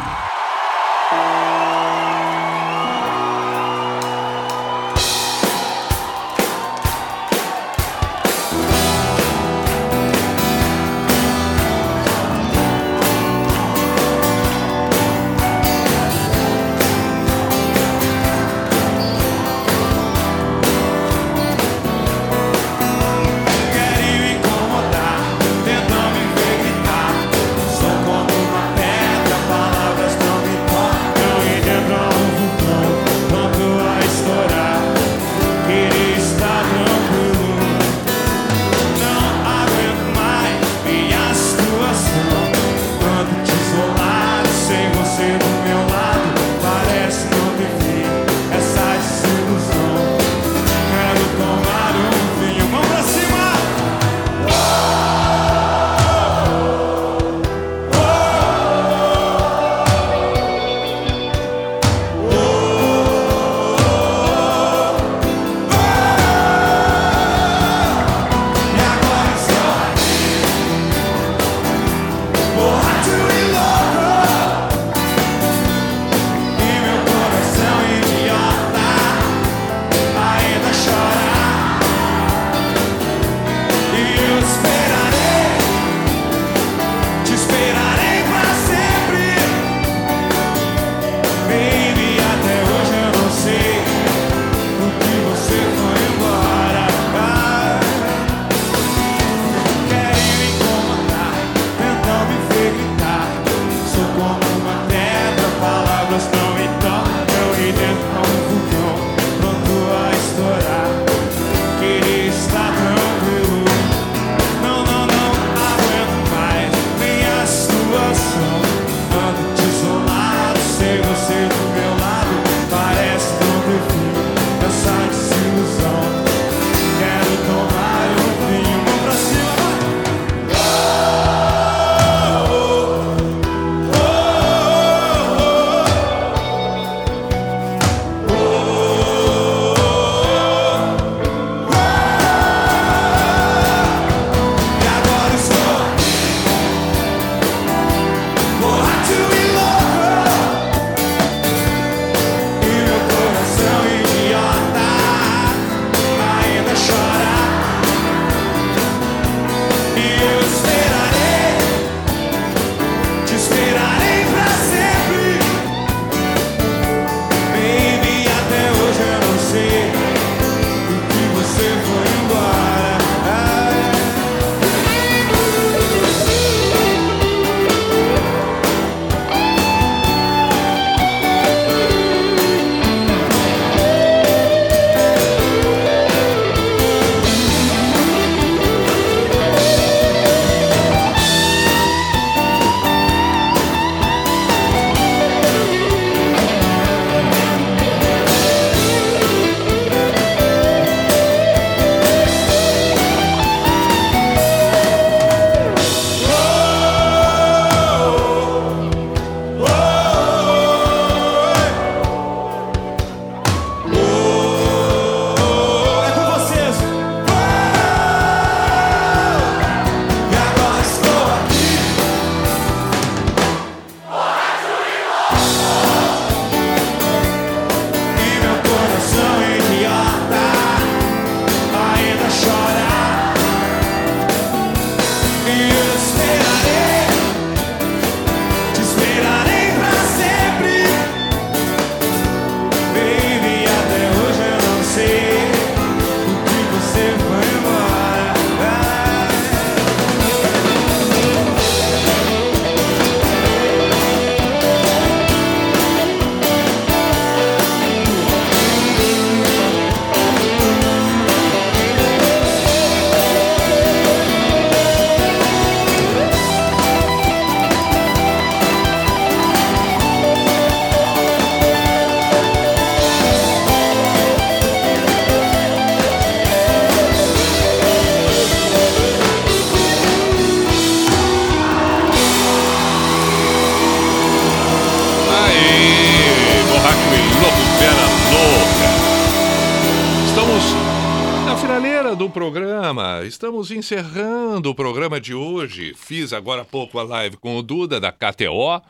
Estamos encerrando o programa de hoje. Fiz agora há pouco a live com o Duda da KTO.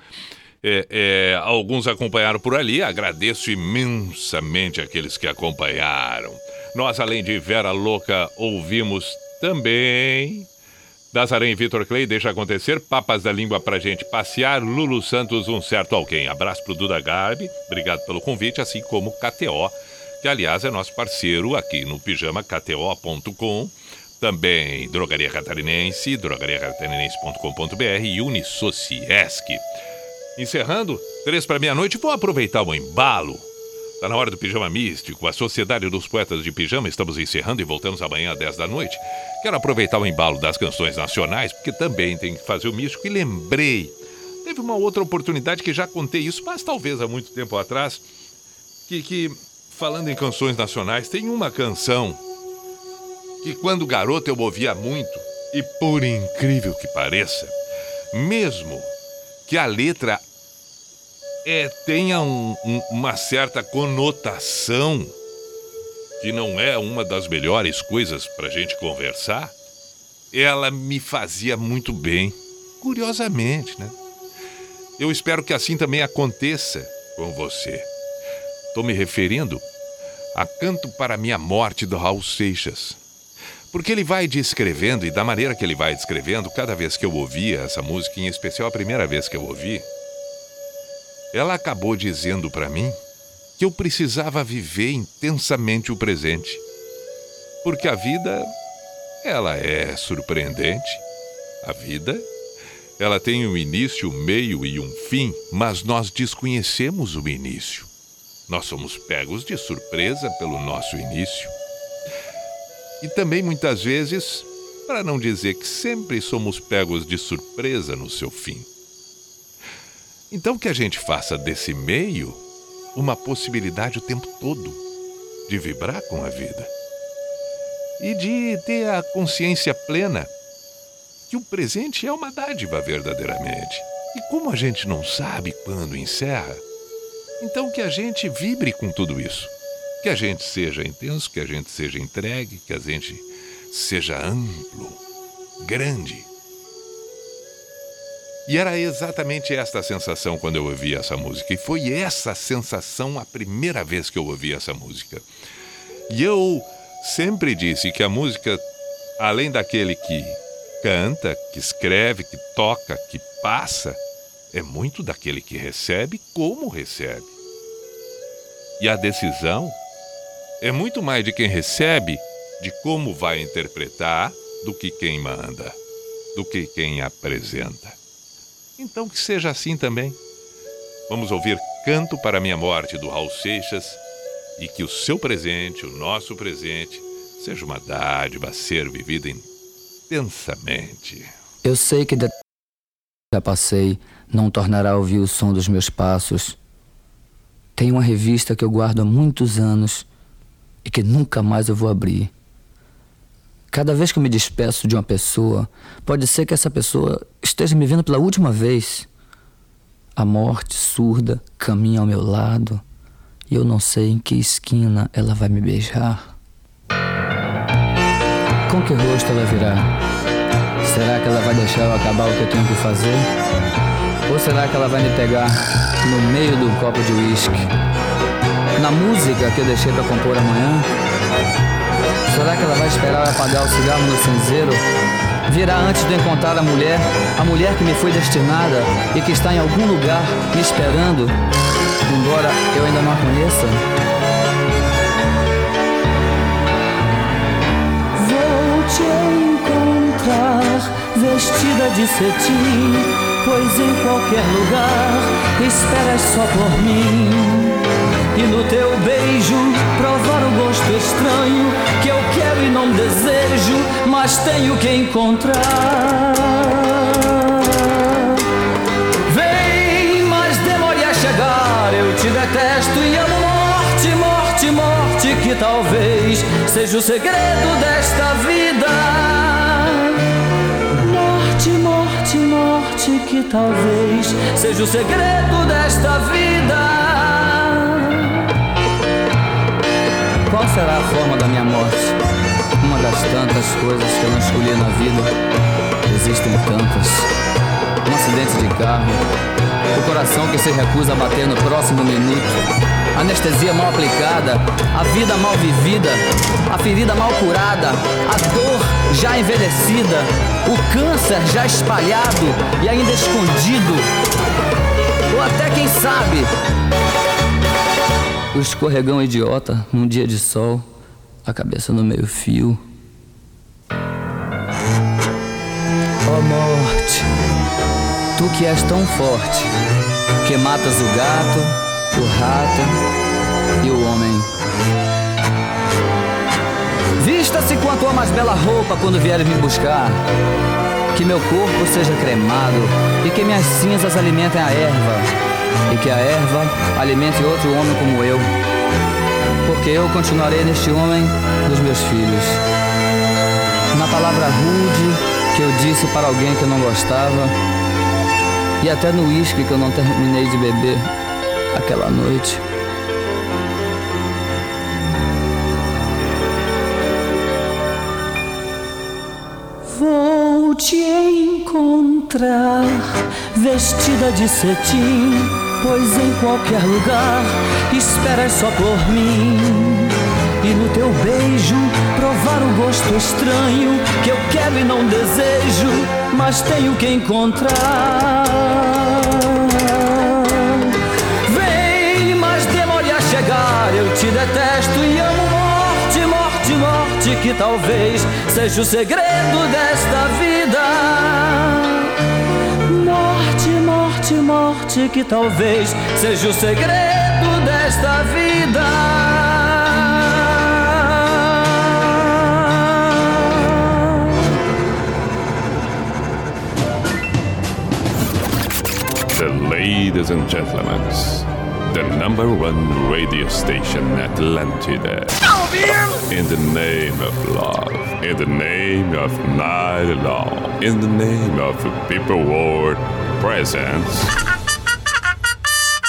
É, é, alguns acompanharam por ali. Agradeço imensamente aqueles que acompanharam. Nós, além de Vera Louca, ouvimos também Nazaré e Vitor Clay, deixa acontecer. Papas da língua pra gente passear. Lulu Santos, um certo alguém. Abraço pro Duda Garbi. Obrigado pelo convite, assim como KTO, que aliás é nosso parceiro aqui no pijama KTO.com. Também Drogaria Catarinense, drogariacatarinense.com.br e Unisociesc. Encerrando, três para meia-noite, vou aproveitar o embalo. Tá na hora do Pijama Místico, a Sociedade dos Poetas de Pijama. Estamos encerrando e voltamos amanhã às 10 da noite. Quero aproveitar o embalo das canções nacionais, porque também tem que fazer o místico. E lembrei, teve uma outra oportunidade que já contei isso, mas talvez há muito tempo atrás, que, que falando em canções nacionais, tem uma canção que quando garoto eu ouvia muito, e por incrível que pareça, mesmo que a letra é, tenha um- um- uma certa conotação que não é uma das melhores coisas para gente conversar, ela me fazia muito bem, curiosamente, né? Eu espero que assim também aconteça com você. Estou me referindo a Canto para Minha Morte do Raul Seixas. Porque ele vai descrevendo, e da maneira que ele vai descrevendo, cada vez que eu ouvia essa música, em especial a primeira vez que eu ouvi, ela acabou dizendo para mim que eu precisava viver intensamente o presente. Porque a vida, ela é surpreendente. A vida, ela tem um início, um meio e um fim, mas nós desconhecemos o início. Nós somos pegos de surpresa pelo nosso início. E também muitas vezes, para não dizer que sempre somos pegos de surpresa no seu fim. Então que a gente faça desse meio uma possibilidade o tempo todo de vibrar com a vida e de ter a consciência plena que o presente é uma dádiva verdadeiramente. E como a gente não sabe quando encerra, então que a gente vibre com tudo isso. Que a gente seja intenso, que a gente seja entregue, que a gente seja amplo, grande. E era exatamente esta sensação quando eu ouvi essa música. E foi essa sensação a primeira vez que eu ouvi essa música. E eu sempre disse que a música, além daquele que canta, que escreve, que toca, que passa, é muito daquele que recebe como recebe. E a decisão é muito mais de quem recebe, de como vai interpretar, do que quem manda, do que quem apresenta. Então que seja assim também. Vamos ouvir Canto para Minha Morte do Raul Seixas e que o seu presente, o nosso presente, seja uma dádiva a ser vivida intensamente. Eu sei que já passei, não tornará a ouvir o som dos meus passos. Tem uma revista que eu guardo há muitos anos e que nunca mais eu vou abrir. Cada vez que eu me despeço de uma pessoa, pode ser que essa pessoa esteja me vendo pela última vez. A morte surda caminha ao meu lado e eu não sei em que esquina ela vai me beijar. Com que rosto ela virá? Será que ela vai deixar eu acabar o que eu tenho que fazer? Ou será que ela vai me pegar no meio do copo de uísque? Na música que eu deixei para compor amanhã? Será que ela vai esperar apagar o cigarro no cinzeiro? Virá antes de encontrar a mulher, a mulher que me foi destinada e que está em algum lugar me esperando, embora eu ainda não a conheça? Vou te encontrar vestida de cetim, pois em qualquer lugar esperas só por mim. E no teu beijo provar o gosto estranho que eu quero e não desejo, mas tenho que encontrar. Vem, mas demore a chegar, eu te detesto e amo morte, morte, morte, que talvez seja o segredo desta vida. Morte, morte, morte, que talvez seja o segredo desta vida. Qual será a forma da minha morte? Uma das tantas coisas que eu não escolhi na vida. Existem tantas. Um acidente de carro. O coração que se recusa a bater no próximo minuto. Anestesia mal aplicada, a vida mal vivida, a ferida mal curada, a dor já envelhecida, o câncer já espalhado e ainda escondido. Ou até quem sabe, o escorregão idiota num dia de sol, a cabeça no meio-fio. Ó morte, tu que és tão forte, que matas o gato, o rato e o homem. Vista-se com a tua mais bela roupa quando vieres me buscar. Que meu corpo seja cremado e que minhas cinzas alimentem a erva. E que a erva alimente outro homem como eu. Porque eu continuarei neste homem dos meus filhos. Na palavra rude que eu disse para alguém que eu não gostava. E até no uísque que eu não terminei de beber aquela noite. Vou te encontrar vestida de cetim, pois em qualquer lugar esperas só por mim. E no teu beijo provar o gosto estranho que eu quero e não desejo, mas tenho que encontrar. Vem, mas demore a chegar. Eu te detesto e amo morte, morte, morte, que talvez seja o segredo desta vida. Morte, morte, que talvez seja o segredo desta vida. The ladies and gentlemen, the number one radio station Atlantida. In the name of love, in the name of night long, in the name of people world presence.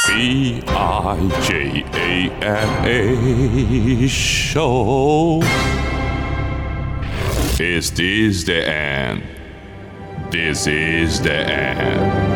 B I J A N A show. Is this the end? This is the end.